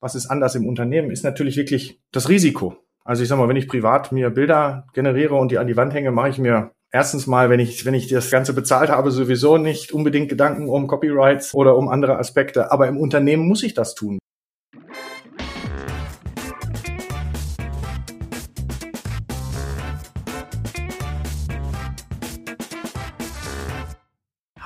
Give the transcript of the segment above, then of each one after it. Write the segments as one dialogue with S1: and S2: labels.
S1: was ist anders im Unternehmen, ist natürlich wirklich das Risiko. Also ich sag mal, wenn ich privat mir Bilder generiere und die an die Wand hänge, mache ich mir erstens mal, wenn ich, wenn ich das Ganze bezahlt habe, sowieso nicht unbedingt Gedanken um Copyrights oder um andere Aspekte. Aber im Unternehmen muss ich das tun.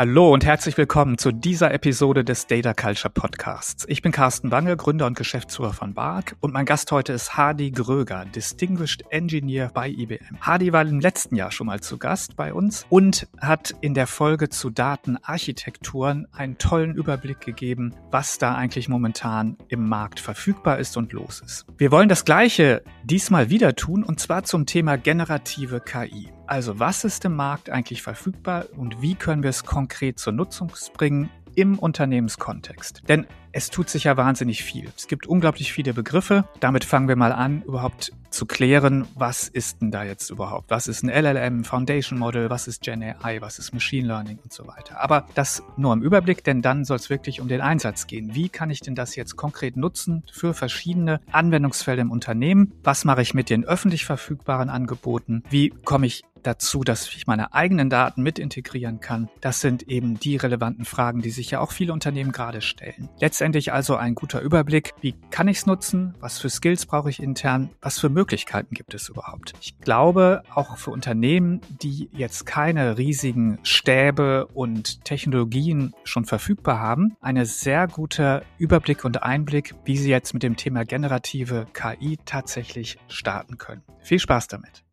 S2: Hallo und herzlich willkommen zu dieser Episode des Data Culture Podcasts. Ich bin Carsten Bange, Gründer und Geschäftsführer von BARC und mein Gast heute ist Hardy Gröger, Distinguished Engineer bei IBM. Hardy war im letzten Jahr schon mal zu Gast bei uns und hat in der Folge zu Datenarchitekturen einen tollen Überblick gegeben, was da eigentlich momentan im Markt verfügbar ist und los ist. Wir wollen das Gleiche diesmal wieder tun und zwar zum Thema generative KI. Also was ist im Markt eigentlich verfügbar und wie können wir es konkret zur Nutzung bringen im Unternehmenskontext? Denn es tut sich ja wahnsinnig viel. Es gibt unglaublich viele Begriffe. Damit fangen wir mal an, überhaupt zu klären, was ist denn da jetzt überhaupt? Was ist ein LLM, Foundation Model, was ist Gen AI, was ist Machine Learning und so weiter. Aber das nur im Überblick, denn dann soll es wirklich um den Einsatz gehen. Wie kann ich denn das jetzt konkret nutzen für verschiedene Anwendungsfälle im Unternehmen? Was mache ich mit den öffentlich verfügbaren Angeboten? Wie komme ich dazu, dass ich meine eigenen Daten mit integrieren kann? Das sind eben die relevanten Fragen, die sich ja auch viele Unternehmen gerade stellen. Letztendlich also ein guter Überblick. Wie kann ich es nutzen? Was für Skills brauche ich intern? Was für Möglichkeiten gibt es überhaupt? Ich glaube, auch für Unternehmen, die jetzt keine riesigen Stäbe und Technologien schon verfügbar haben, eine sehr gute Überblick und Einblick, wie sie jetzt mit dem Thema generative KI tatsächlich starten können. Viel Spaß damit.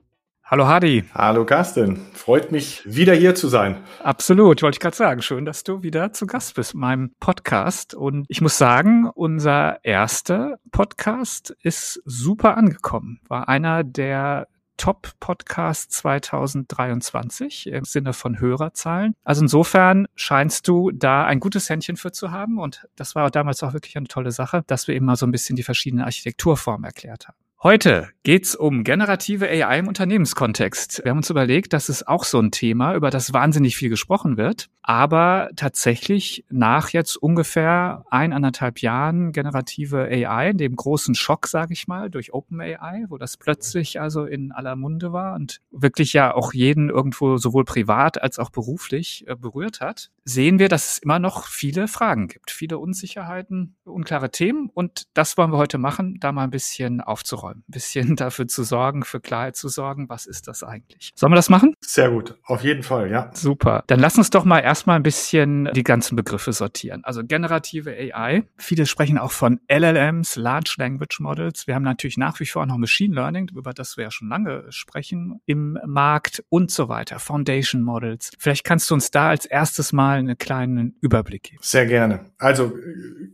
S2: Hallo Hadi.
S1: Hallo Carsten. Freut mich, wieder hier zu sein.
S2: Absolut, wollte ich gerade sagen. Schön, dass du wieder zu Gast bist in meinem Podcast. Und ich muss sagen, unser erster Podcast ist super angekommen. War einer der Top-Podcast 2023 im Sinne von Hörerzahlen. Also insofern scheinst du da ein gutes Händchen für zu haben. Und das war damals auch wirklich eine tolle Sache, dass wir eben mal so ein bisschen die verschiedenen Architekturformen erklärt haben. Heute geht's um generative AI im Unternehmenskontext. Wir haben uns überlegt, das ist auch so ein Thema, über das wahnsinnig viel gesprochen wird, aber tatsächlich nach jetzt ungefähr ein, anderthalb Jahren generative AI, dem großen Schock, sage ich mal, durch OpenAI, wo das plötzlich also in aller Munde war und wirklich ja auch jeden irgendwo sowohl privat als auch beruflich äh, berührt hat, sehen wir, dass es immer noch viele Fragen gibt, viele Unsicherheiten, unklare Themen und das wollen wir heute machen, da mal ein bisschen aufzuräumen ein bisschen dafür zu sorgen, für Klarheit zu sorgen, was ist das eigentlich? Sollen wir das machen?
S1: Sehr gut, auf jeden Fall, ja.
S2: Super. Dann lass uns doch mal erstmal ein bisschen die ganzen Begriffe sortieren. Also generative AI. Viele sprechen auch von LLMs, Large Language Models. Wir haben natürlich nach wie vor noch Machine Learning, über das wir ja schon lange sprechen, im Markt und so weiter. Foundation Models. Vielleicht kannst du uns da als erstes mal einen kleinen Überblick geben.
S1: Sehr gerne. Also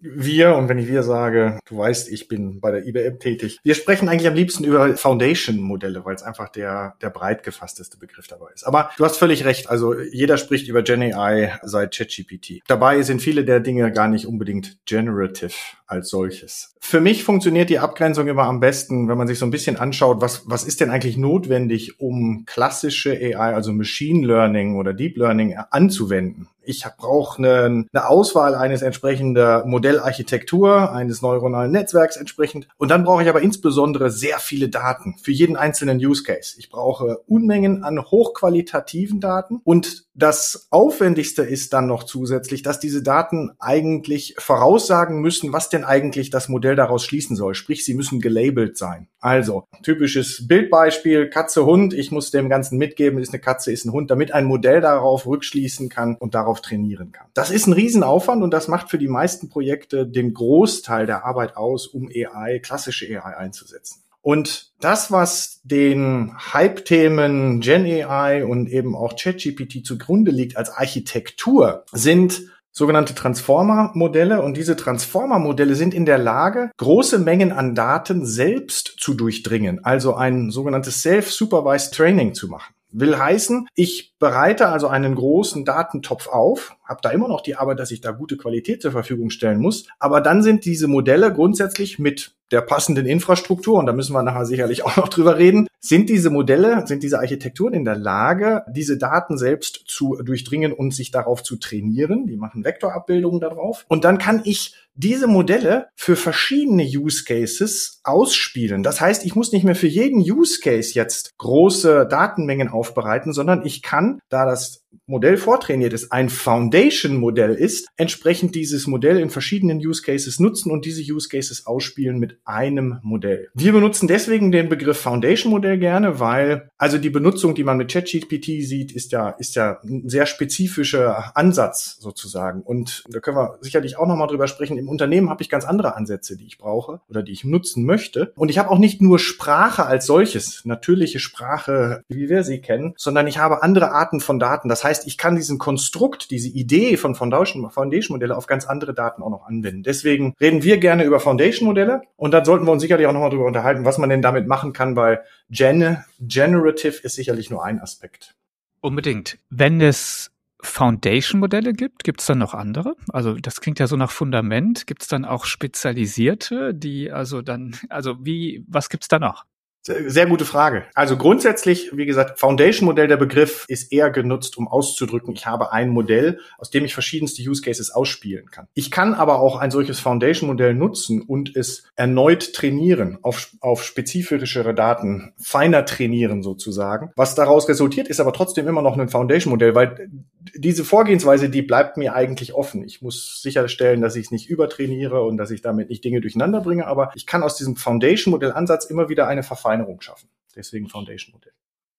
S1: wir, und wenn ich wir sage, du weißt, ich bin bei der IBM tätig. Wir sprechen eigentlich am liebsten über Foundation-Modelle, weil es einfach der, der breit gefassteste Begriff dabei ist. Aber du hast völlig recht. Also jeder spricht über Gen AI seit ChatGPT. Dabei sind viele der Dinge gar nicht unbedingt generative als solches. Für mich funktioniert die Abgrenzung immer am besten, wenn man sich so ein bisschen anschaut, was, was ist denn eigentlich notwendig, um klassische AI, also Machine Learning oder Deep Learning anzuwenden. Ich brauche eine, eine Auswahl eines entsprechender Modellarchitektur, eines neuronalen Netzwerks entsprechend. Und dann brauche ich aber insbesondere sehr viele Daten für jeden einzelnen Use Case. Ich brauche Unmengen an hochqualitativen Daten. Und das Aufwendigste ist dann noch zusätzlich, dass diese Daten eigentlich voraussagen müssen, was denn eigentlich das Modell daraus schließen soll. Sprich, sie müssen gelabelt sein. Also, typisches Bildbeispiel, Katze, Hund. Ich muss dem Ganzen mitgeben, ist eine Katze, ist ein Hund, damit ein Modell darauf rückschließen kann und darauf trainieren kann. Das ist ein Riesenaufwand und das macht für die meisten Projekte den Großteil der Arbeit aus, um AI, klassische AI einzusetzen. Und das, was den Hype-Themen Gen AI und eben auch ChatGPT zugrunde liegt als Architektur, sind sogenannte Transformer-Modelle und diese Transformer-Modelle sind in der Lage, große Mengen an Daten selbst zu durchdringen, also ein sogenanntes Self-Supervised Training zu machen. Will heißen, ich bereite also einen großen Datentopf auf, habe da immer noch die Arbeit, dass ich da gute Qualität zur Verfügung stellen muss, aber dann sind diese Modelle grundsätzlich mit der passenden Infrastruktur, und da müssen wir nachher sicherlich auch noch drüber reden, sind diese Modelle, sind diese Architekturen in der Lage, diese Daten selbst zu durchdringen und sich darauf zu trainieren. Die machen Vektorabbildungen darauf. Und dann kann ich diese Modelle für verschiedene Use Cases ausspielen. Das heißt, ich muss nicht mehr für jeden Use Case jetzt große Datenmengen aufbereiten, sondern ich kann, da das Modell vortrainiert ist, ein Foundation-Modell ist, entsprechend dieses Modell in verschiedenen Use Cases nutzen und diese Use Cases ausspielen mit einem Modell. Wir benutzen deswegen den Begriff Foundation-Modell gerne, weil also die Benutzung, die man mit ChatGPT sieht, ist ja, ist ja ein sehr spezifischer Ansatz sozusagen. Und da können wir sicherlich auch nochmal drüber sprechen. Im Unternehmen habe ich ganz andere Ansätze, die ich brauche oder die ich nutzen möchte. Und ich habe auch nicht nur Sprache als solches, natürliche Sprache, wie wir sie kennen, sondern ich habe andere Arten von Daten. Das heißt, ich kann diesen Konstrukt, diese Idee von Foundation, Foundation Modelle auf ganz andere Daten auch noch anwenden. Deswegen reden wir gerne über Foundation Modelle und dann sollten wir uns sicherlich auch nochmal darüber unterhalten, was man denn damit machen kann, weil Gen Generative ist sicherlich nur ein Aspekt.
S2: Unbedingt. Wenn es Foundation-Modelle gibt, gibt es dann noch andere? Also das klingt ja so nach Fundament. Gibt es dann auch spezialisierte, die also dann, also wie, was gibt's da noch?
S1: Sehr gute Frage. Also grundsätzlich, wie gesagt, Foundation-Modell, der Begriff ist eher genutzt, um auszudrücken, ich habe ein Modell, aus dem ich verschiedenste Use Cases ausspielen kann. Ich kann aber auch ein solches Foundation-Modell nutzen und es erneut trainieren auf, auf spezifischere Daten, feiner trainieren sozusagen. Was daraus resultiert, ist aber trotzdem immer noch ein Foundation-Modell, weil diese Vorgehensweise, die bleibt mir eigentlich offen. Ich muss sicherstellen, dass ich es nicht übertrainiere und dass ich damit nicht Dinge durcheinander bringe, aber ich kann aus diesem Foundation-Modell-Ansatz immer wieder eine Verfeinerung schaffen. Deswegen Foundation-Modell.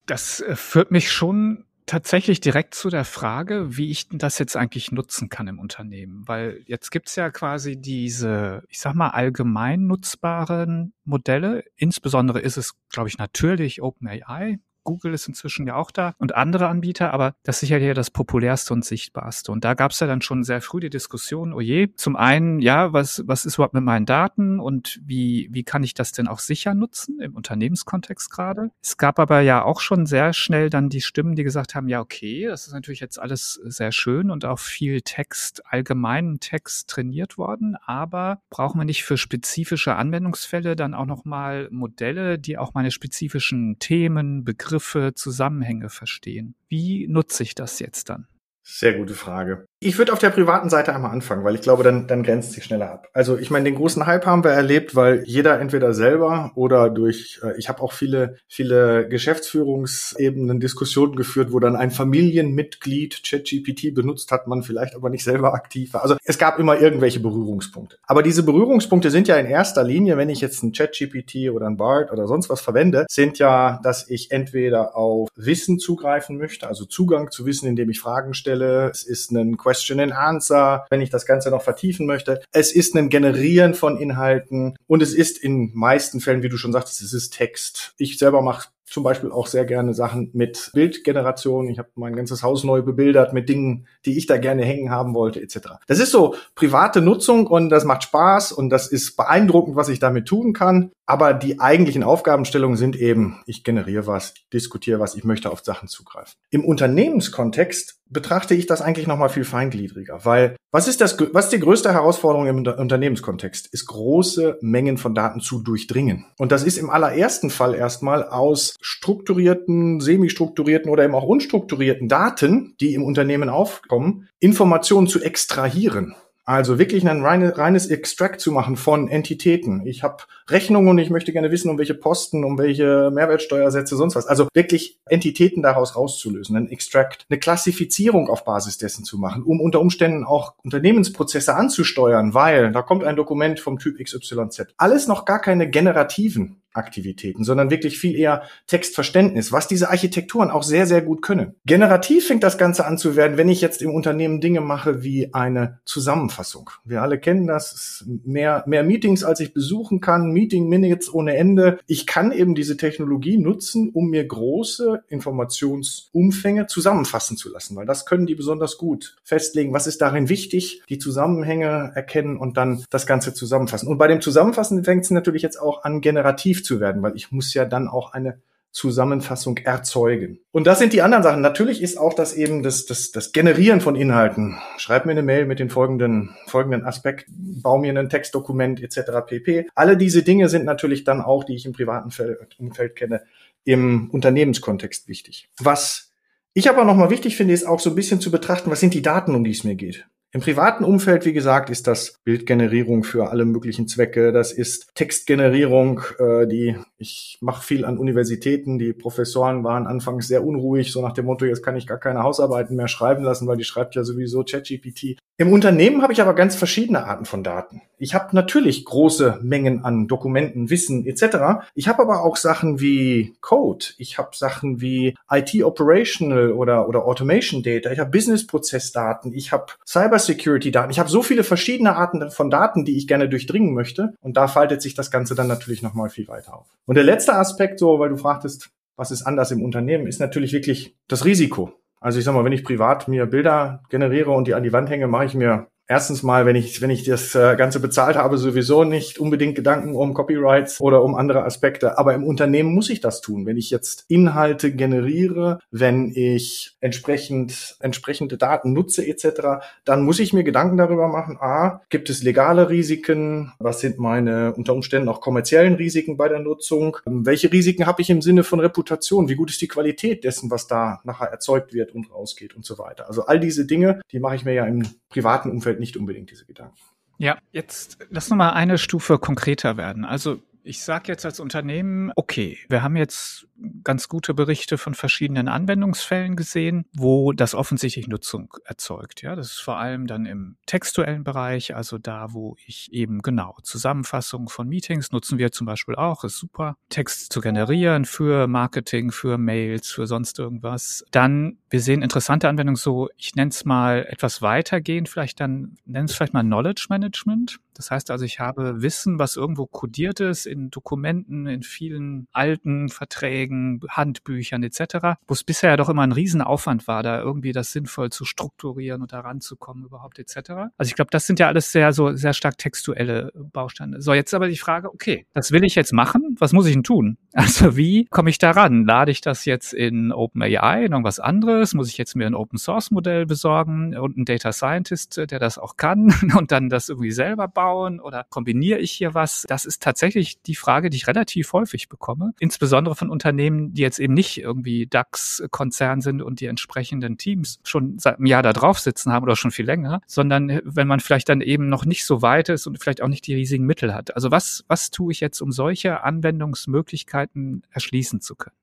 S2: Das äh, führt mich schon tatsächlich direkt zu der Frage, wie ich das jetzt eigentlich nutzen kann im Unternehmen. Weil jetzt gibt's ja quasi diese, ich sag mal, allgemein nutzbaren Modelle. Insbesondere ist es, glaube ich, natürlich OpenAI, Google ist inzwischen ja auch da und andere Anbieter, aber das ist sicherlich das populärste und sichtbarste. Und da gab es ja dann schon sehr früh die Diskussion, oh je, zum einen, ja, was, was ist überhaupt mit meinen Daten und wie, wie kann ich das denn auch sicher nutzen im Unternehmenskontext gerade? Es gab aber ja auch schon sehr schnell dann die Stimmen, die gesagt haben, ja, okay, das ist natürlich jetzt alles sehr schön und auch viel Text, allgemeinen Text trainiert worden, aber brauchen wir nicht für spezifische Anwendungsfälle dann auch nochmal Modelle, die auch meine spezifischen Themen, Begriffe, Begriffe, Zusammenhänge verstehen. Wie nutze ich das jetzt dann?
S1: Sehr gute Frage. Ich würde auf der privaten Seite einmal anfangen, weil ich glaube, dann, dann grenzt sich schneller ab. Also ich meine, den großen Hype haben wir erlebt, weil jeder entweder selber oder durch, äh, ich habe auch viele, viele Geschäftsführungsebenen Diskussionen geführt, wo dann ein Familienmitglied ChatGPT benutzt hat, man vielleicht aber nicht selber aktiv war. Also es gab immer irgendwelche Berührungspunkte. Aber diese Berührungspunkte sind ja in erster Linie, wenn ich jetzt ein ChatGPT oder ein BART oder sonst was verwende, sind ja, dass ich entweder auf Wissen zugreifen möchte, also Zugang zu Wissen, indem ich Fragen stelle. Es ist ein Question and Answer, wenn ich das Ganze noch vertiefen möchte. Es ist ein Generieren von Inhalten und es ist in meisten Fällen, wie du schon sagtest, es ist Text. Ich selber mache zum Beispiel auch sehr gerne Sachen mit Bildgeneration. Ich habe mein ganzes Haus neu bebildert mit Dingen, die ich da gerne hängen haben wollte, etc. Das ist so private Nutzung und das macht Spaß und das ist beeindruckend, was ich damit tun kann. Aber die eigentlichen Aufgabenstellungen sind eben, ich generiere was, diskutiere was, ich möchte auf Sachen zugreifen. Im Unternehmenskontext betrachte ich das eigentlich noch mal viel feingliedriger, weil was ist das, was ist die größte Herausforderung im Unternehmenskontext? Ist große Mengen von Daten zu durchdringen. Und das ist im allerersten Fall erstmal aus strukturierten, semi-strukturierten oder eben auch unstrukturierten Daten, die im Unternehmen aufkommen, Informationen zu extrahieren. Also wirklich ein reines Extract zu machen von Entitäten. Ich habe Rechnungen und ich möchte gerne wissen, um welche Posten, um welche Mehrwertsteuersätze, sonst was. Also wirklich Entitäten daraus rauszulösen, ein Extract, eine Klassifizierung auf Basis dessen zu machen, um unter Umständen auch Unternehmensprozesse anzusteuern, weil da kommt ein Dokument vom Typ XYZ. Alles noch gar keine generativen Aktivitäten, sondern wirklich viel eher Textverständnis, was diese Architekturen auch sehr, sehr gut können. Generativ fängt das Ganze an zu werden, wenn ich jetzt im Unternehmen Dinge mache wie eine Zusammenfassung. Wir alle kennen das, mehr, mehr Meetings, als ich besuchen kann, Meeting Minutes ohne Ende. Ich kann eben diese Technologie nutzen, um mir große Informationsumfänge zusammenfassen zu lassen, weil das können die besonders gut festlegen, was ist darin wichtig, die Zusammenhänge erkennen und dann das Ganze zusammenfassen. Und bei dem Zusammenfassen fängt es natürlich jetzt auch an, generativ zu werden, weil ich muss ja dann auch eine Zusammenfassung erzeugen. Und das sind die anderen Sachen. Natürlich ist auch das eben das, das, das Generieren von Inhalten. Schreib mir eine Mail mit den folgenden, folgenden Aspekt, bau mir ein Textdokument etc. pp. Alle diese Dinge sind natürlich dann auch, die ich im privaten Umfeld kenne, im Unternehmenskontext wichtig. Was ich aber nochmal wichtig finde, ist auch so ein bisschen zu betrachten, was sind die Daten, um die es mir geht. Im privaten Umfeld, wie gesagt, ist das Bildgenerierung für alle möglichen Zwecke. Das ist Textgenerierung, äh, die ich mache viel an Universitäten. Die Professoren waren anfangs sehr unruhig, so nach dem Motto, jetzt kann ich gar keine Hausarbeiten mehr schreiben lassen, weil die schreibt ja sowieso ChatGPT. Im Unternehmen habe ich aber ganz verschiedene Arten von Daten. Ich habe natürlich große Mengen an Dokumenten, Wissen etc. Ich habe aber auch Sachen wie Code. Ich habe Sachen wie IT Operational oder oder Automation Data. Ich habe Business Prozessdaten. Ich habe Cyber Security Daten. Ich habe so viele verschiedene Arten von Daten, die ich gerne durchdringen möchte. Und da faltet sich das Ganze dann natürlich noch mal viel weiter auf. Und der letzte Aspekt, so weil du fragtest, was ist anders im Unternehmen, ist natürlich wirklich das Risiko. Also ich sag mal, wenn ich privat mir Bilder generiere und die an die Wand hänge, mache ich mir erstens mal, wenn ich, wenn ich das äh, Ganze bezahlt habe, sowieso nicht unbedingt Gedanken um Copyrights oder um andere Aspekte. Aber im Unternehmen muss ich das tun. Wenn ich jetzt Inhalte generiere, wenn ich entsprechend, entsprechende Daten nutze etc., dann muss ich mir Gedanken darüber machen, a, gibt es legale Risiken? Was sind meine unter Umständen auch kommerziellen Risiken bei der Nutzung? Welche Risiken habe ich im Sinne von Reputation? Wie gut ist die Qualität dessen, was da nachher erzeugt wird und rausgeht und so weiter? Also all diese Dinge, die mache ich mir ja im privaten Umfeld nicht unbedingt diese Gedanken.
S2: Ja, jetzt lass noch mal eine Stufe konkreter werden. Also ich sage jetzt als Unternehmen, okay, wir haben jetzt ganz gute Berichte von verschiedenen Anwendungsfällen gesehen, wo das offensichtlich Nutzung erzeugt. Ja, das ist vor allem dann im textuellen Bereich, also da, wo ich eben genau Zusammenfassungen von Meetings nutzen wir zum Beispiel auch, ist super, Text zu generieren für Marketing, für Mails, für sonst irgendwas. Dann, wir sehen interessante Anwendungen so, ich nenne es mal etwas weitergehend, vielleicht dann, nennen es vielleicht mal Knowledge Management. Das heißt also, ich habe Wissen, was irgendwo kodiert ist in Dokumenten, in vielen alten Verträgen, Handbüchern etc., wo es bisher ja doch immer ein Riesenaufwand war, da irgendwie das sinnvoll zu strukturieren und da ranzukommen überhaupt etc. Also ich glaube, das sind ja alles sehr so sehr stark textuelle Bausteine. So, jetzt aber die Frage, okay, das will ich jetzt machen, was muss ich denn tun? Also wie komme ich da ran? Lade ich das jetzt in OpenAI, in irgendwas anderes? Muss ich jetzt mir ein Open Source Modell besorgen und einen Data Scientist, der das auch kann und dann das irgendwie selber bauen oder kombiniere ich hier was? Das ist tatsächlich die Frage, die ich relativ häufig bekomme, insbesondere von Unternehmen, die jetzt eben nicht irgendwie DAX-Konzern sind und die entsprechenden Teams schon seit einem Jahr da drauf sitzen haben oder schon viel länger, sondern wenn man vielleicht dann eben noch nicht so weit ist und vielleicht auch nicht die riesigen Mittel hat. Also was, was tue ich jetzt, um solche Anwendungsmöglichkeiten erschließen zu können?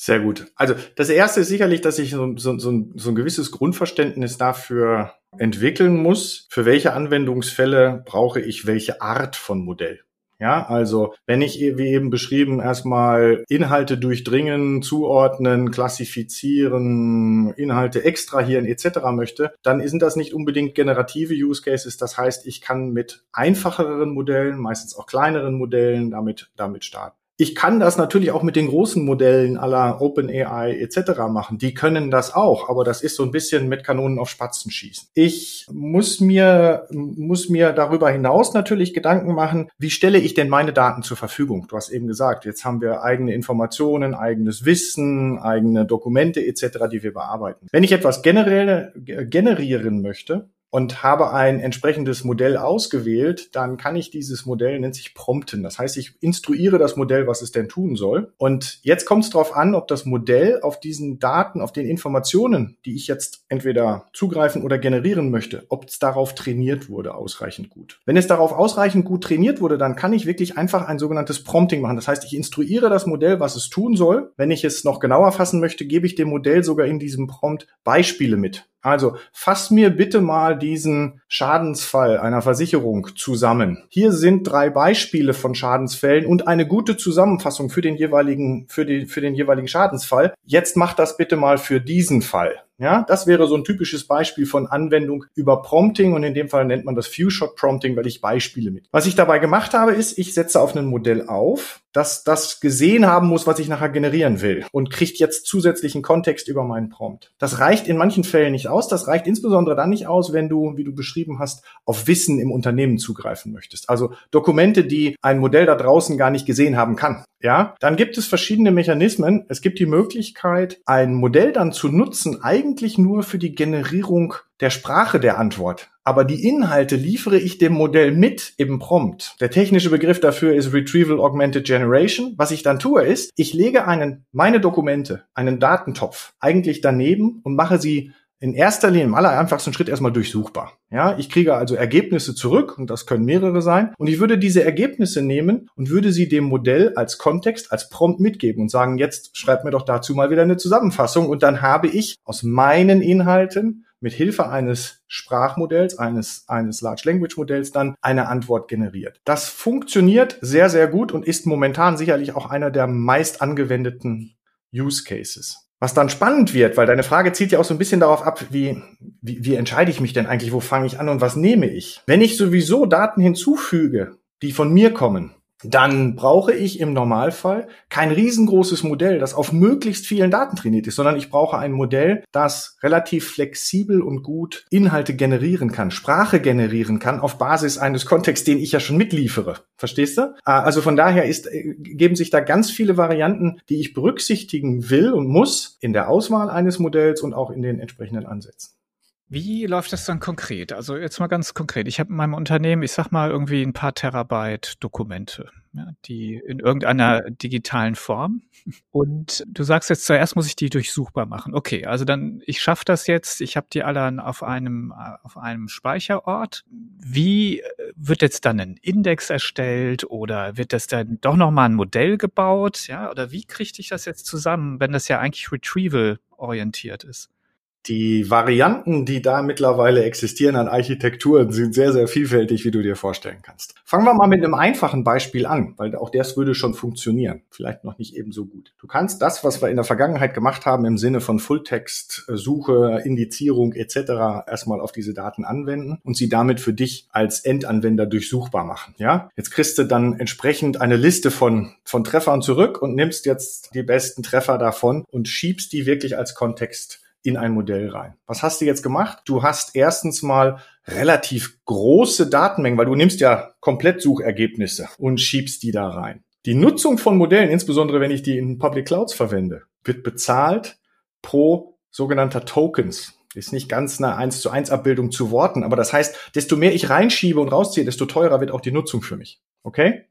S1: Sehr gut. Also das erste ist sicherlich, dass ich so, so, so, ein, so ein gewisses Grundverständnis dafür entwickeln muss, für welche Anwendungsfälle brauche ich welche Art von Modell. Ja, also wenn ich, wie eben beschrieben, erstmal Inhalte durchdringen, zuordnen, klassifizieren, Inhalte extrahieren etc. möchte, dann sind das nicht unbedingt generative Use Cases. Das heißt, ich kann mit einfacheren Modellen, meistens auch kleineren Modellen, damit, damit starten. Ich kann das natürlich auch mit den großen Modellen aller OpenAI etc. machen. Die können das auch, aber das ist so ein bisschen mit Kanonen auf Spatzen schießen. Ich muss mir, muss mir darüber hinaus natürlich Gedanken machen, wie stelle ich denn meine Daten zur Verfügung? Du hast eben gesagt, jetzt haben wir eigene Informationen, eigenes Wissen, eigene Dokumente etc., die wir bearbeiten. Wenn ich etwas generell generieren möchte, und habe ein entsprechendes Modell ausgewählt, dann kann ich dieses Modell, nennt sich Prompten. Das heißt, ich instruiere das Modell, was es denn tun soll. Und jetzt kommt es darauf an, ob das Modell auf diesen Daten, auf den Informationen, die ich jetzt entweder zugreifen oder generieren möchte, ob es darauf trainiert wurde, ausreichend gut. Wenn es darauf ausreichend gut trainiert wurde, dann kann ich wirklich einfach ein sogenanntes Prompting machen. Das heißt, ich instruiere das Modell, was es tun soll. Wenn ich es noch genauer fassen möchte, gebe ich dem Modell sogar in diesem Prompt Beispiele mit. Also fass mir bitte mal diesen Schadensfall einer Versicherung zusammen. Hier sind drei Beispiele von Schadensfällen und eine gute Zusammenfassung für den jeweiligen, für, die, für den jeweiligen Schadensfall. Jetzt mach das bitte mal für diesen Fall. Ja, das wäre so ein typisches Beispiel von Anwendung über Prompting und in dem Fall nennt man das Few-Shot Prompting, weil ich Beispiele mit. Was ich dabei gemacht habe, ist, ich setze auf ein Modell auf, das das gesehen haben muss, was ich nachher generieren will und kriegt jetzt zusätzlichen Kontext über meinen Prompt. Das reicht in manchen Fällen nicht aus. Das reicht insbesondere dann nicht aus, wenn du, wie du beschrieben beschrieben hast, auf Wissen im Unternehmen zugreifen möchtest. Also Dokumente, die ein Modell da draußen gar nicht gesehen haben kann. Ja, dann gibt es verschiedene Mechanismen. Es gibt die Möglichkeit, ein Modell dann zu nutzen, eigentlich nur für die Generierung der Sprache der Antwort. Aber die Inhalte liefere ich dem Modell mit im Prompt. Der technische Begriff dafür ist Retrieval Augmented Generation. Was ich dann tue ist, ich lege einen, meine Dokumente, einen Datentopf eigentlich daneben und mache sie in erster Linie im aller einfachsten Schritt erstmal durchsuchbar. Ja, ich kriege also Ergebnisse zurück und das können mehrere sein und ich würde diese Ergebnisse nehmen und würde sie dem Modell als Kontext, als Prompt mitgeben und sagen, jetzt schreib mir doch dazu mal wieder eine Zusammenfassung und dann habe ich aus meinen Inhalten mit Hilfe eines Sprachmodells, eines, eines Large Language Modells dann eine Antwort generiert. Das funktioniert sehr, sehr gut und ist momentan sicherlich auch einer der meist angewendeten Use Cases. Was dann spannend wird, weil deine Frage zielt ja auch so ein bisschen darauf ab, wie, wie, wie entscheide ich mich denn eigentlich, wo fange ich an und was nehme ich? Wenn ich sowieso Daten hinzufüge, die von mir kommen, dann brauche ich im Normalfall kein riesengroßes Modell, das auf möglichst vielen Daten trainiert ist, sondern ich brauche ein Modell, das relativ flexibel und gut Inhalte generieren kann, Sprache generieren kann auf Basis eines Kontexts, den ich ja schon mitliefere. Verstehst du? Ah, also von daher ist, äh, geben sich da ganz viele Varianten, die ich berücksichtigen will und muss in der Auswahl eines Modells und auch in den entsprechenden Ansätzen.
S2: Wie läuft das dann konkret? Also jetzt mal ganz konkret. Ich habe in meinem Unternehmen, ich sag mal, irgendwie ein paar Terabyte Dokumente, ja, die in irgendeiner digitalen Form. Und du sagst jetzt zuerst muss ich die durchsuchbar machen. Okay, also dann ich schaffe das jetzt. Ich habe die alle auf einem auf einem Speicherort. Wie äh, wird jetzt dann ein Index erstellt oder wird das dann doch noch mal ein Modell gebaut? Ja, oder wie kriege ich das jetzt zusammen, wenn das ja eigentlich Retrieval orientiert ist?
S1: Die Varianten, die da mittlerweile existieren an Architekturen, sind sehr, sehr vielfältig, wie du dir vorstellen kannst. Fangen wir mal mit einem einfachen Beispiel an, weil auch das würde schon funktionieren. Vielleicht noch nicht ebenso gut. Du kannst das, was wir in der Vergangenheit gemacht haben, im Sinne von Fulltext, Suche, Indizierung etc. erstmal auf diese Daten anwenden und sie damit für dich als Endanwender durchsuchbar machen. Ja, jetzt kriegst du dann entsprechend eine Liste von, von Treffern zurück und nimmst jetzt die besten Treffer davon und schiebst die wirklich als Kontext in ein Modell rein. Was hast du jetzt gemacht? Du hast erstens mal relativ große Datenmengen, weil du nimmst ja komplett Suchergebnisse und schiebst die da rein. Die Nutzung von Modellen, insbesondere wenn ich die in Public Clouds verwende, wird bezahlt pro sogenannter Tokens. Ist nicht ganz eine 1 zu 1 Abbildung zu Worten, aber das heißt, desto mehr ich reinschiebe und rausziehe, desto teurer wird auch die Nutzung für mich. Okay?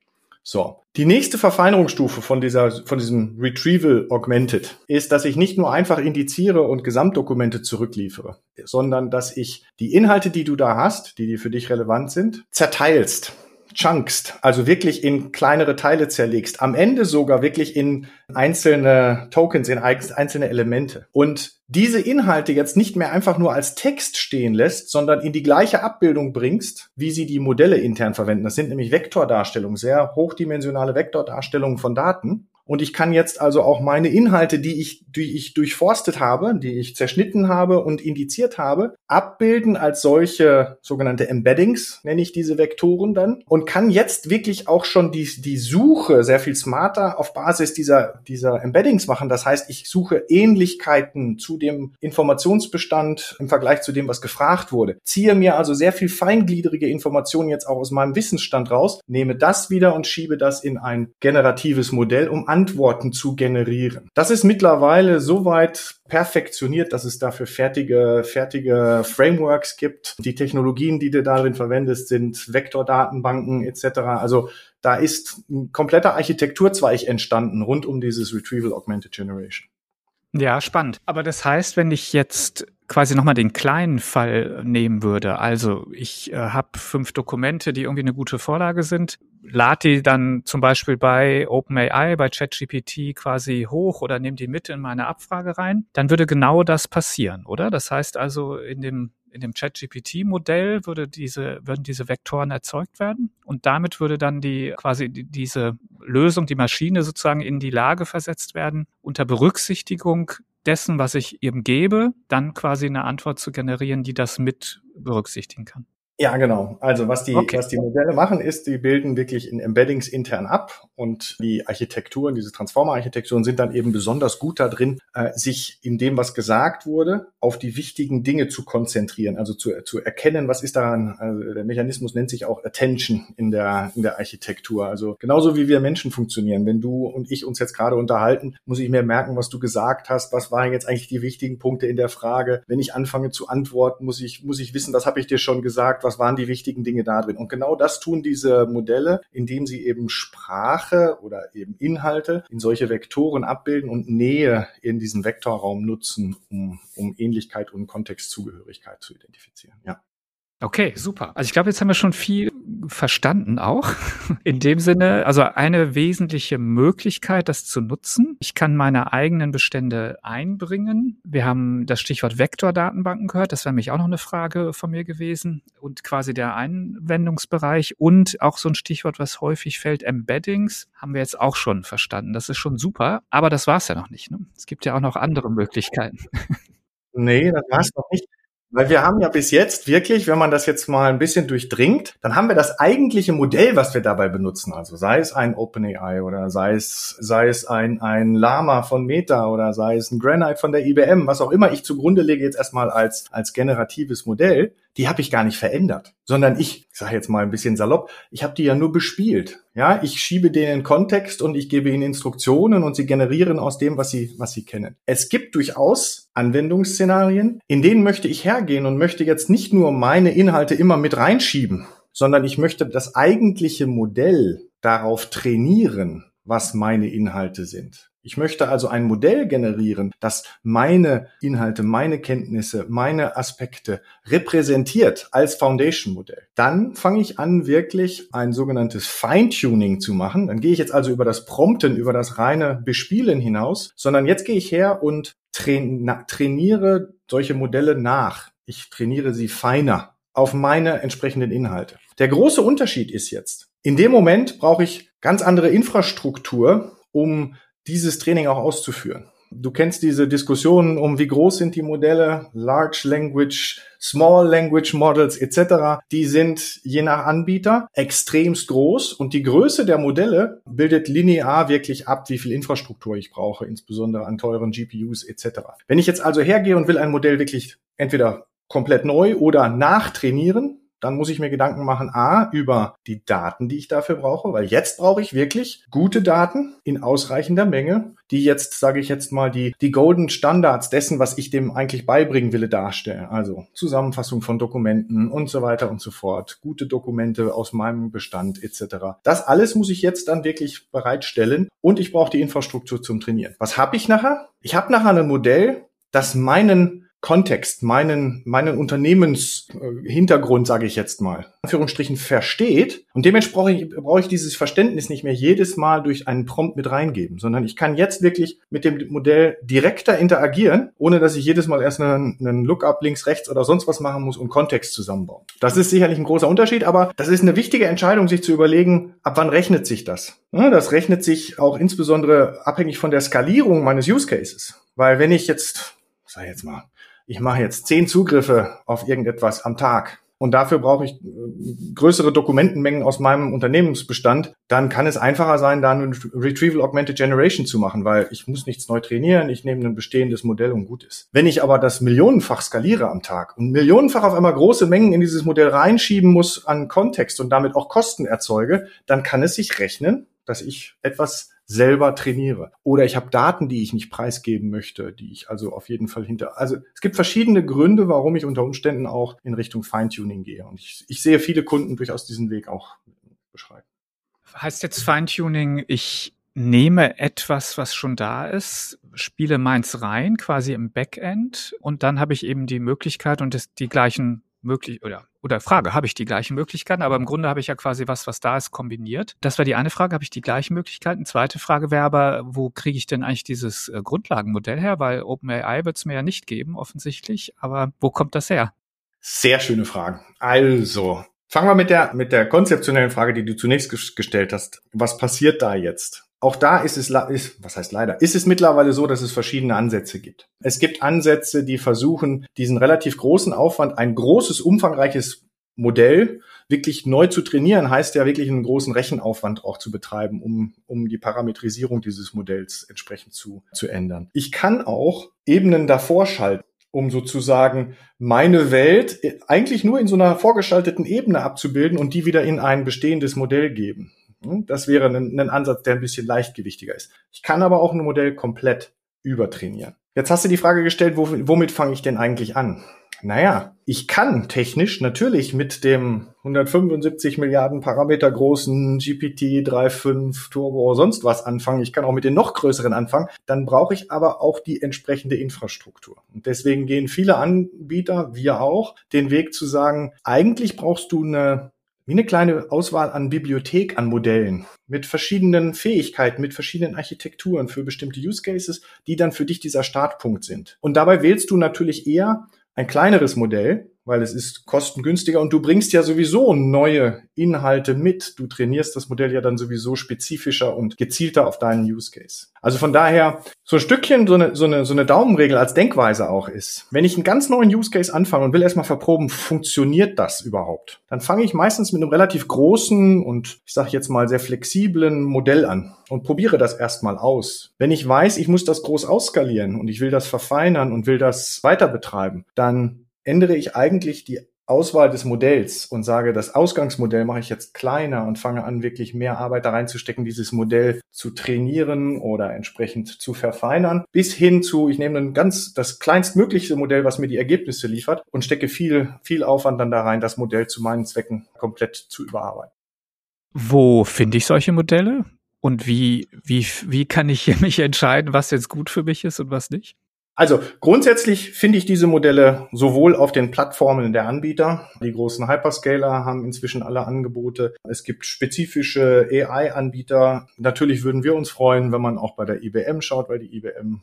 S1: So. Die nächste Verfeinerungsstufe von dieser, von diesem Retrieval Augmented ist, dass ich nicht nur einfach indiziere und Gesamtdokumente zurückliefere, sondern dass ich die Inhalte, die du da hast, die, die für dich relevant sind, zerteilst chunkst, also wirklich in kleinere Teile zerlegst, am Ende sogar wirklich in einzelne Tokens, in einzelne Elemente. Und diese Inhalte jetzt nicht mehr einfach nur als Text stehen lässt, sondern in die gleiche Abbildung bringst, wie sie die Modelle intern verwenden. Das sind nämlich Vektordarstellungen, sehr hochdimensionale Vektordarstellungen von Daten. Und ich kann jetzt also auch meine Inhalte, die ich, die ich durchforstet habe, die ich zerschnitten habe und indiziert habe, abbilden als solche sogenannte Embeddings, nenne ich diese Vektoren dann, und kann jetzt wirklich auch schon die, die Suche sehr viel smarter auf Basis dieser, dieser Embeddings machen. Das heißt, ich suche Ähnlichkeiten zu dem Informationsbestand im Vergleich zu dem, was gefragt wurde. Ziehe mir also sehr viel feingliedrige Informationen jetzt auch aus meinem Wissensstand raus, nehme das wieder und schiebe das in ein generatives Modell, um Antworten zu generieren. Das ist mittlerweile so weit perfektioniert, dass es dafür fertige, fertige Frameworks gibt. Die Technologien, die du darin verwendest, sind Vektordatenbanken etc. Also da ist ein kompletter Architekturzweig entstanden rund um dieses Retrieval Augmented Generation.
S2: Ja, spannend. Aber das heißt, wenn ich jetzt quasi nochmal den kleinen Fall nehmen würde, also ich äh, habe fünf Dokumente, die irgendwie eine gute Vorlage sind, lade die dann zum Beispiel bei OpenAI, bei ChatGPT quasi hoch oder nehme die mit in meine Abfrage rein, dann würde genau das passieren, oder? Das heißt also, in dem in dem ChatGPT-Modell würde diese, würden diese Vektoren erzeugt werden und damit würde dann die quasi die, diese Lösung, die Maschine sozusagen in die Lage versetzt werden, unter Berücksichtigung dessen, was ich eben gebe, dann quasi eine Antwort zu generieren, die das mit berücksichtigen kann.
S1: Ja, genau. Also was die, okay. was die Modelle machen, ist, die bilden wirklich in Embeddings intern ab und die Architekturen, diese Transformer-Architekturen sind dann eben besonders gut da drin, äh, sich in dem, was gesagt wurde, auf die wichtigen Dinge zu konzentrieren, also zu, zu erkennen, was ist daran, also der Mechanismus nennt sich auch Attention in der, in der Architektur. Also genauso wie wir Menschen funktionieren. Wenn du und ich uns jetzt gerade unterhalten, muss ich mir merken, was du gesagt hast, was waren jetzt eigentlich die wichtigen Punkte in der Frage. Wenn ich anfange zu antworten, muss ich, muss ich wissen, was habe ich dir schon gesagt, was waren die wichtigen Dinge da drin. Und genau das tun diese Modelle, indem sie eben Sprache oder eben Inhalte in solche Vektoren abbilden und Nähe in diesem Vektorraum nutzen, um, um Ähnlichkeit und Kontextzugehörigkeit zu identifizieren. Ja.
S2: Okay, super. Also ich glaube, jetzt haben wir schon viel verstanden auch. In dem Sinne, also eine wesentliche Möglichkeit, das zu nutzen. Ich kann meine eigenen Bestände einbringen. Wir haben das Stichwort Vektordatenbanken gehört. Das wäre nämlich auch noch eine Frage von mir gewesen. Und quasi der Einwendungsbereich und auch so ein Stichwort, was häufig fällt, Embeddings, haben wir jetzt auch schon verstanden. Das ist schon super. Aber das war es ja noch nicht. Ne? Es gibt ja auch noch andere Möglichkeiten.
S1: Nee, das war es noch nicht. Weil wir haben ja bis jetzt wirklich, wenn man das jetzt mal ein bisschen durchdringt, dann haben wir das eigentliche Modell, was wir dabei benutzen. Also sei es ein OpenAI oder sei es, sei es ein, ein Lama von Meta oder sei es ein Granite von der IBM, was auch immer ich zugrunde lege jetzt erstmal als, als generatives Modell die habe ich gar nicht verändert, sondern ich, ich sage jetzt mal ein bisschen salopp, ich habe die ja nur bespielt. Ja, ich schiebe denen Kontext und ich gebe ihnen Instruktionen und sie generieren aus dem, was sie, was sie kennen. Es gibt durchaus Anwendungsszenarien, in denen möchte ich hergehen und möchte jetzt nicht nur meine Inhalte immer mit reinschieben, sondern ich möchte das eigentliche Modell darauf trainieren, was meine Inhalte sind. Ich möchte also ein Modell generieren, das meine Inhalte, meine Kenntnisse, meine Aspekte repräsentiert als Foundation-Modell. Dann fange ich an, wirklich ein sogenanntes Feintuning zu machen. Dann gehe ich jetzt also über das Prompten, über das reine Bespielen hinaus, sondern jetzt gehe ich her und trainiere solche Modelle nach. Ich trainiere sie feiner auf meine entsprechenden Inhalte. Der große Unterschied ist jetzt, in dem Moment brauche ich ganz andere Infrastruktur, um dieses Training auch auszuführen. Du kennst diese Diskussionen um, wie groß sind die Modelle, Large Language, Small Language Models etc. Die sind je nach Anbieter extremst groß und die Größe der Modelle bildet linear wirklich ab, wie viel Infrastruktur ich brauche, insbesondere an teuren GPUs etc. Wenn ich jetzt also hergehe und will ein Modell wirklich entweder komplett neu oder nachtrainieren, dann muss ich mir Gedanken machen, a, über die Daten, die ich dafür brauche, weil jetzt brauche ich wirklich gute Daten in ausreichender Menge, die jetzt, sage ich jetzt mal, die, die Golden Standards dessen, was ich dem eigentlich beibringen will, darstellen. Also Zusammenfassung von Dokumenten und so weiter und so fort, gute Dokumente aus meinem Bestand etc. Das alles muss ich jetzt dann wirklich bereitstellen und ich brauche die Infrastruktur zum Trainieren. Was habe ich nachher? Ich habe nachher ein Modell, das meinen Kontext, meinen, meinen Unternehmenshintergrund, sage ich jetzt mal, Anführungsstrichen versteht. Und dementsprechend brauche ich dieses Verständnis nicht mehr jedes Mal durch einen Prompt mit reingeben, sondern ich kann jetzt wirklich mit dem Modell direkter interagieren, ohne dass ich jedes Mal erst einen, einen Lookup links, rechts oder sonst was machen muss und Kontext zusammenbauen. Das ist sicherlich ein großer Unterschied, aber das ist eine wichtige Entscheidung, sich zu überlegen, ab wann rechnet sich das? Das rechnet sich auch insbesondere abhängig von der Skalierung meines Use Cases. Weil wenn ich jetzt, sag ich jetzt mal, ich mache jetzt zehn Zugriffe auf irgendetwas am Tag. Und dafür brauche ich äh, größere Dokumentenmengen aus meinem Unternehmensbestand, dann kann es einfacher sein, da eine Retrieval Augmented Generation zu machen, weil ich muss nichts neu trainieren, ich nehme ein bestehendes Modell und gut ist. Wenn ich aber das millionenfach skaliere am Tag und millionenfach auf einmal große Mengen in dieses Modell reinschieben muss an Kontext und damit auch Kosten erzeuge, dann kann es sich rechnen, dass ich etwas selber trainiere. Oder ich habe Daten, die ich nicht preisgeben möchte, die ich also auf jeden Fall hinter. Also es gibt verschiedene Gründe, warum ich unter Umständen auch in Richtung Feintuning gehe. Und ich, ich sehe viele Kunden durchaus diesen Weg auch beschreiten.
S2: Heißt jetzt Feintuning, ich nehme etwas, was schon da ist, spiele meins rein, quasi im Backend, und dann habe ich eben die Möglichkeit und das, die gleichen möglich oder oder Frage, habe ich die gleichen Möglichkeiten? Aber im Grunde habe ich ja quasi was, was da ist, kombiniert. Das wäre die eine Frage, habe ich die gleichen Möglichkeiten? Zweite Frage wäre aber, wo kriege ich denn eigentlich dieses äh, Grundlagenmodell her? Weil OpenAI wird es mir ja nicht geben, offensichtlich. Aber wo kommt das her?
S1: Sehr schöne Fragen. Also, fangen wir mit der, mit der konzeptionellen Frage, die du zunächst gestellt hast. Was passiert da jetzt? Auch da ist es, ist, was heißt leider, ist es mittlerweile so, dass es verschiedene Ansätze gibt. Es gibt Ansätze, die versuchen, diesen relativ großen Aufwand, ein großes, umfangreiches Modell wirklich neu zu trainieren, heißt ja wirklich einen großen Rechenaufwand auch zu betreiben, um, um die Parametrisierung dieses Modells entsprechend zu, zu ändern. Ich kann auch Ebenen davor schalten um sozusagen meine Welt eigentlich nur in so einer vorgeschalteten Ebene abzubilden und die wieder in ein bestehendes Modell geben. Das wäre ein, ein Ansatz, der ein bisschen leichtgewichtiger ist. Ich kann aber auch ein Modell komplett übertrainieren. Jetzt hast du die Frage gestellt, womit fange ich denn eigentlich an? Naja, ich kann technisch natürlich mit dem 175 Milliarden Parameter großen GPT 3.5 Turbo sonst was anfangen. Ich kann auch mit den noch größeren anfangen. Dann brauche ich aber auch die entsprechende Infrastruktur. Und deswegen gehen viele Anbieter, wir auch, den Weg zu sagen, eigentlich brauchst du eine wie eine kleine Auswahl an Bibliothek an Modellen mit verschiedenen Fähigkeiten, mit verschiedenen Architekturen für bestimmte Use Cases, die dann für dich dieser Startpunkt sind. Und dabei wählst du natürlich eher ein kleineres Modell, weil es ist kostengünstiger und du bringst ja sowieso neue Inhalte mit. Du trainierst das Modell ja dann sowieso spezifischer und gezielter auf deinen Use Case. Also von daher so ein Stückchen so eine, so eine, so eine Daumenregel als Denkweise auch ist. Wenn ich einen ganz neuen Use Case anfange und will erstmal verproben, funktioniert das überhaupt? Dann fange ich meistens mit einem relativ großen und ich sage jetzt mal sehr flexiblen Modell an und probiere das erstmal aus. Wenn ich weiß, ich muss das groß ausskalieren und ich will das verfeinern und will das weiter betreiben, dann ändere ich eigentlich die Auswahl des Modells und sage, das Ausgangsmodell mache ich jetzt kleiner und fange an, wirklich mehr Arbeit da reinzustecken, dieses Modell zu trainieren oder entsprechend zu verfeinern, bis hin zu, ich nehme ein ganz, das kleinstmögliche Modell, was mir die Ergebnisse liefert und stecke viel, viel Aufwand dann da rein, das Modell zu meinen Zwecken komplett zu überarbeiten.
S2: Wo finde ich solche Modelle? Und wie, wie, wie kann ich mich entscheiden, was jetzt gut für mich ist und was nicht?
S1: Also grundsätzlich finde ich diese Modelle sowohl auf den Plattformen der Anbieter, die großen Hyperscaler haben inzwischen alle Angebote. Es gibt spezifische AI-Anbieter. Natürlich würden wir uns freuen, wenn man auch bei der IBM schaut, weil die IBM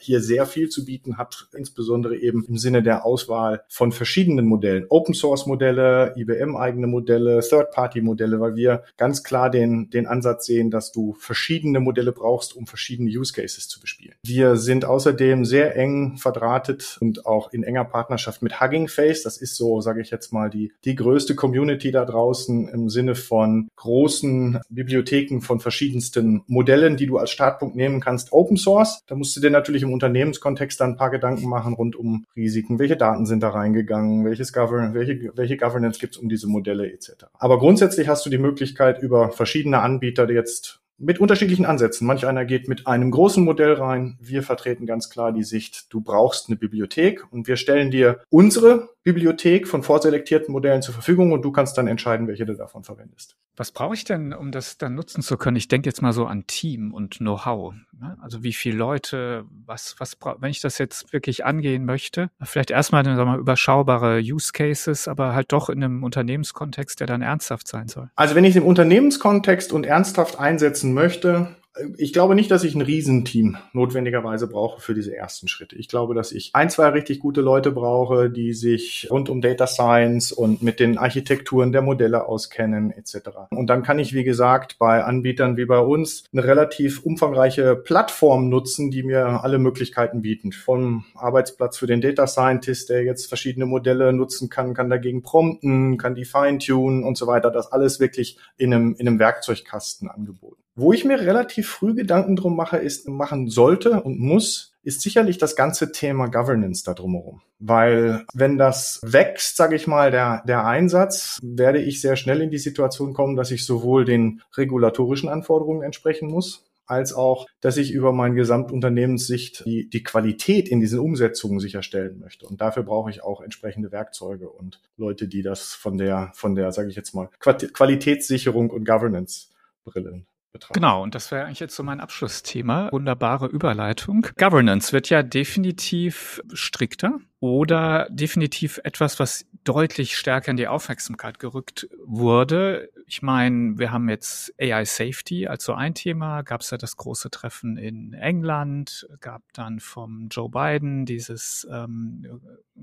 S1: hier sehr viel zu bieten hat, insbesondere eben im Sinne der Auswahl von verschiedenen Modellen. Open Source Modelle, IBM eigene Modelle, Third Party Modelle, weil wir ganz klar den, den Ansatz sehen, dass du verschiedene Modelle brauchst, um verschiedene Use Cases zu bespielen. Wir sind außerdem sehr eng verdrahtet und auch in enger Partnerschaft mit Hugging Face. Das ist so, sage ich jetzt mal, die, die größte Community da draußen im Sinne von großen Bibliotheken von verschiedensten Modellen, die du als Startpunkt nehmen kannst. Open Source, da musst du dir natürlich im Unternehmenskontext dann ein paar Gedanken machen rund um Risiken. Welche Daten sind da reingegangen? Welches Govern welche, welche Governance gibt es um diese Modelle etc. Aber grundsätzlich hast du die Möglichkeit, über verschiedene Anbieter jetzt mit unterschiedlichen Ansätzen. Manch einer geht mit einem großen Modell rein. Wir vertreten ganz klar die Sicht, du brauchst eine Bibliothek und wir stellen dir unsere Bibliothek von vorselektierten Modellen zur Verfügung und du kannst dann entscheiden, welche du davon verwendest.
S2: Was brauche ich denn, um das dann nutzen zu können? Ich denke jetzt mal so an Team und Know-how. Ne? Also wie viele Leute, was, was wenn ich das jetzt wirklich angehen möchte, vielleicht erstmal sagen wir mal, überschaubare Use Cases, aber halt doch in einem Unternehmenskontext, der dann ernsthaft sein soll.
S1: Also wenn ich im Unternehmenskontext und ernsthaft einsetzen möchte, ich glaube nicht, dass ich ein Riesenteam notwendigerweise brauche für diese ersten Schritte. Ich glaube, dass ich ein, zwei richtig gute Leute brauche, die sich rund um Data Science und mit den Architekturen der Modelle auskennen etc. Und dann kann ich, wie gesagt, bei Anbietern wie bei uns eine relativ umfangreiche Plattform nutzen, die mir alle Möglichkeiten bieten. Vom Arbeitsplatz für den Data Scientist, der jetzt verschiedene Modelle nutzen kann, kann dagegen prompten, kann die feintunen und so weiter. Das alles wirklich in einem, in einem Werkzeugkasten angeboten. Wo ich mir relativ früh Gedanken drum mache, ist, machen sollte und muss, ist sicherlich das ganze Thema Governance da drumherum. Weil wenn das wächst, sage ich mal, der, der Einsatz, werde ich sehr schnell in die Situation kommen, dass ich sowohl den regulatorischen Anforderungen entsprechen muss, als auch, dass ich über meine Gesamtunternehmenssicht die, die Qualität in diesen Umsetzungen sicherstellen möchte. Und dafür brauche ich auch entsprechende Werkzeuge und Leute, die das von der, von der, sage ich jetzt mal, Qualitätssicherung und Governance Brillen
S2: betrachten. Genau, und das wäre eigentlich jetzt so mein Abschlussthema. Wunderbare Überleitung. Governance wird ja definitiv strikter oder definitiv etwas, was deutlich stärker in die Aufmerksamkeit gerückt wurde. Ich meine, wir haben jetzt AI Safety als so ein Thema, gab es ja das große Treffen in England, gab dann vom Joe Biden dieses ähm,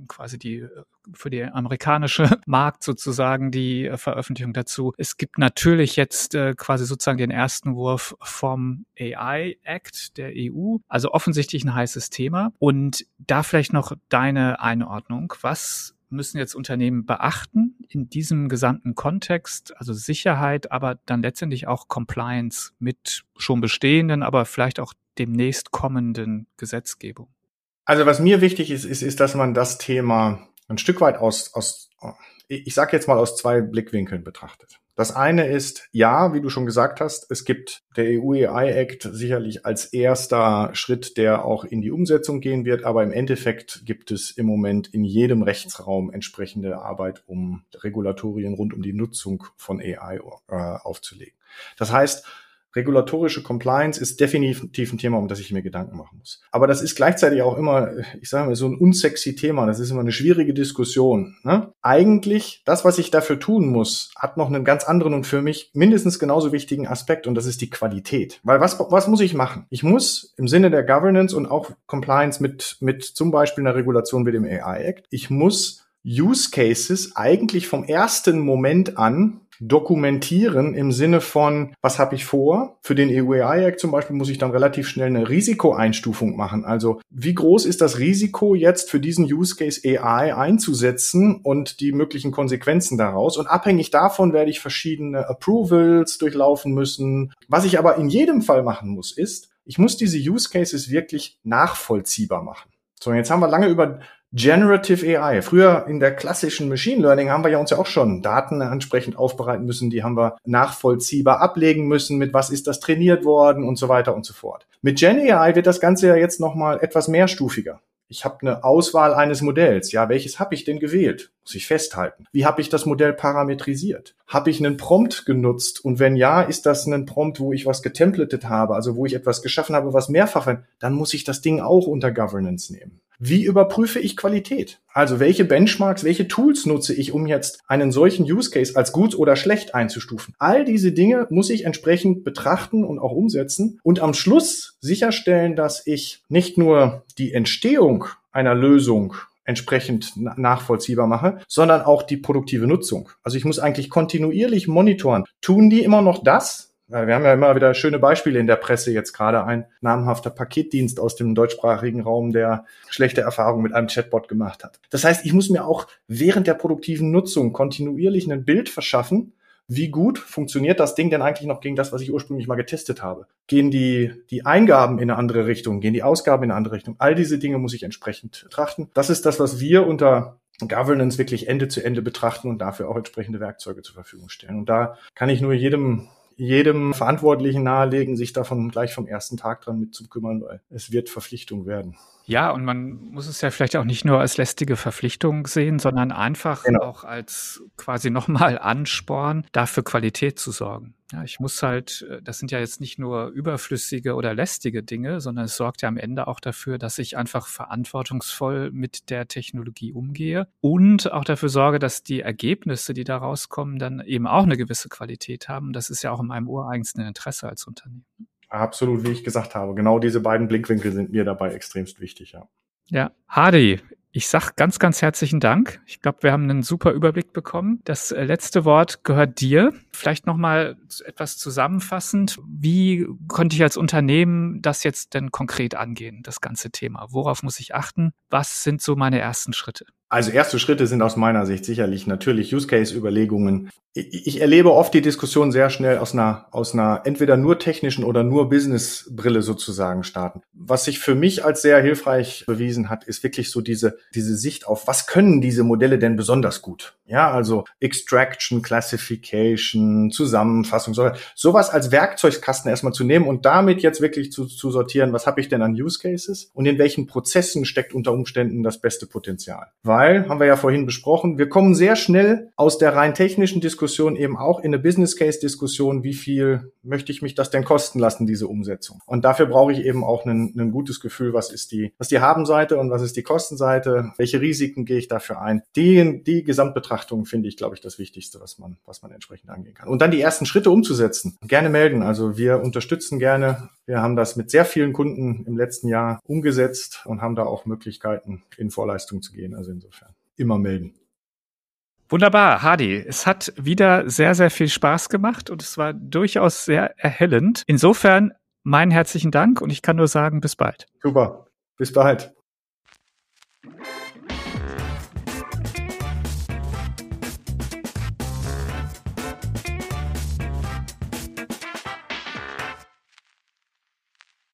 S2: quasi die für die amerikanische Markt sozusagen die Veröffentlichung dazu. Es gibt natürlich jetzt äh, quasi sozusagen den ersten Wurf vom AI Act der EU, also offensichtlich ein heißes Thema. Und da vielleicht noch deine Einordnung. Was müssen jetzt Unternehmen beachten in diesem gesamten Kontext, also Sicherheit, aber dann letztendlich auch Compliance mit schon bestehenden, aber vielleicht auch demnächst kommenden Gesetzgebung?
S1: Also was mir wichtig ist, ist, ist, dass man das Thema ein Stück weit aus, aus ich sage jetzt mal aus zwei Blickwinkeln betrachtet. Das eine ist, ja, wie du schon gesagt hast, es gibt der EU-AI-Act sicherlich als erster Schritt, der auch in die Umsetzung gehen wird, aber im Endeffekt gibt es im Moment in jedem Rechtsraum entsprechende Arbeit, um Regulatorien rund um die Nutzung von AI äh, aufzulegen. Das heißt, regulatorische Compliance ist definitiv ein Thema, um das ich mir Gedanken machen muss. Aber das ist gleichzeitig auch immer, ich sage mal, so ein unsexy Thema. Das ist immer eine schwierige Diskussion. Ne? Eigentlich, das, was ich dafür tun muss, hat noch einen ganz anderen und für mich mindestens genauso wichtigen Aspekt und das ist die Qualität. Weil was, was muss ich machen? Ich muss im Sinne der Governance und auch Compliance mit, mit zum Beispiel einer Regulation wie dem AI Act, ich muss Use Cases eigentlich vom ersten Moment an dokumentieren im Sinne von, was habe ich vor? Für den EU-AI-Act zum Beispiel muss ich dann relativ schnell eine Risikoeinstufung machen. Also wie groß ist das Risiko jetzt für diesen Use Case AI einzusetzen und die möglichen Konsequenzen daraus? Und abhängig davon werde ich verschiedene Approvals durchlaufen müssen. Was ich aber in jedem Fall machen muss, ist, ich muss diese Use Cases wirklich nachvollziehbar machen. So, jetzt haben wir lange über Generative AI. Früher in der klassischen Machine Learning haben wir ja uns ja auch schon Daten entsprechend aufbereiten müssen, die haben wir nachvollziehbar ablegen müssen, mit was ist das trainiert worden und so weiter und so fort. Mit Gen AI wird das Ganze ja jetzt nochmal etwas mehrstufiger. Ich habe eine Auswahl eines Modells. Ja, welches habe ich denn gewählt? Muss ich festhalten. Wie habe ich das Modell parametrisiert? Habe ich einen Prompt genutzt? Und wenn ja, ist das ein Prompt, wo ich was getemplatet habe, also wo ich etwas geschaffen habe, was mehrfach, dann muss ich das Ding auch unter Governance nehmen. Wie überprüfe ich Qualität? Also welche Benchmarks, welche Tools nutze ich, um jetzt einen solchen Use Case als gut oder schlecht einzustufen? All diese Dinge muss ich entsprechend betrachten und auch umsetzen und am Schluss sicherstellen, dass ich nicht nur die Entstehung einer Lösung entsprechend nachvollziehbar mache, sondern auch die produktive Nutzung. Also ich muss eigentlich kontinuierlich monitoren. Tun die immer noch das, wir haben ja immer wieder schöne Beispiele in der Presse, jetzt gerade ein namhafter Paketdienst aus dem deutschsprachigen Raum, der schlechte Erfahrungen mit einem Chatbot gemacht hat. Das heißt, ich muss mir auch während der produktiven Nutzung kontinuierlich ein Bild verschaffen, wie gut funktioniert das Ding denn eigentlich noch gegen das, was ich ursprünglich mal getestet habe? Gehen die, die Eingaben in eine andere Richtung? Gehen die Ausgaben in eine andere Richtung? All diese Dinge muss ich entsprechend betrachten. Das ist das, was wir unter Governance wirklich Ende zu Ende betrachten und dafür auch entsprechende Werkzeuge zur Verfügung stellen. Und da kann ich nur jedem jedem Verantwortlichen nahelegen, sich davon gleich vom ersten Tag dran mitzukümmern, weil es wird Verpflichtung werden.
S2: Ja, und man muss es ja vielleicht auch nicht nur als lästige Verpflichtung sehen, sondern einfach genau. auch als quasi nochmal Ansporn, dafür Qualität zu sorgen. Ja, ich muss halt, äh, das sind ja jetzt nicht nur überflüssige oder lästige Dinge, sondern es sorgt ja am Ende auch dafür, dass ich einfach verantwortungsvoll mit der Technologie umgehe und auch dafür sorge, dass die Ergebnisse, die da rauskommen, dann eben auch eine gewisse Qualität haben. Das ist ja auch in meinem ureigensten Interesse als Unternehmen.
S1: Absolut, wie ich gesagt habe. Genau diese beiden Blickwinkel sind mir dabei extremst wichtig, ja.
S2: Ja, Hardy, ich sag ganz, ganz herzlichen Dank. Ich glaube, wir haben einen super Überblick bekommen. Das äh, letzte Wort gehört dir. Vielleicht nochmal etwas zusammenfassend. Wie konnte ich als Unternehmen das jetzt denn konkret angehen, das ganze Thema? Worauf muss ich achten? Was sind so meine ersten Schritte?
S1: Also erste Schritte sind aus meiner Sicht sicherlich natürlich Use-Case-Überlegungen. Ich erlebe oft die Diskussion sehr schnell aus einer, aus einer entweder nur technischen oder nur Business-Brille sozusagen starten. Was sich für mich als sehr hilfreich bewiesen hat, ist wirklich so diese, diese Sicht auf, was können diese Modelle denn besonders gut? Ja, also Extraction, Classification, Zusammenfassung, sowas als Werkzeugkasten erstmal zu nehmen und damit jetzt wirklich zu, zu sortieren, was habe ich denn an Use Cases und in welchen Prozessen steckt unter Umständen das beste Potenzial. Weil, haben wir ja vorhin besprochen, wir kommen sehr schnell aus der rein technischen Diskussion eben auch in eine Business Case Diskussion, wie viel möchte ich mich das denn kosten lassen, diese Umsetzung. Und dafür brauche ich eben auch ein, ein gutes Gefühl, was ist die, was die Habenseite und was ist die Kostenseite, welche Risiken gehe ich dafür ein. Die, die Gesamtbetrachtung Betrachtung finde ich, glaube ich, das Wichtigste, was man, was man entsprechend angehen kann. Und dann die ersten Schritte umzusetzen. Gerne melden. Also wir unterstützen gerne. Wir haben das mit sehr vielen Kunden im letzten Jahr umgesetzt und haben da auch Möglichkeiten, in Vorleistung zu gehen. Also insofern immer melden.
S2: Wunderbar, Hadi. Es hat wieder sehr, sehr viel Spaß gemacht und es war durchaus sehr erhellend. Insofern meinen herzlichen Dank und ich kann nur sagen, bis bald.
S1: Super. Bis bald.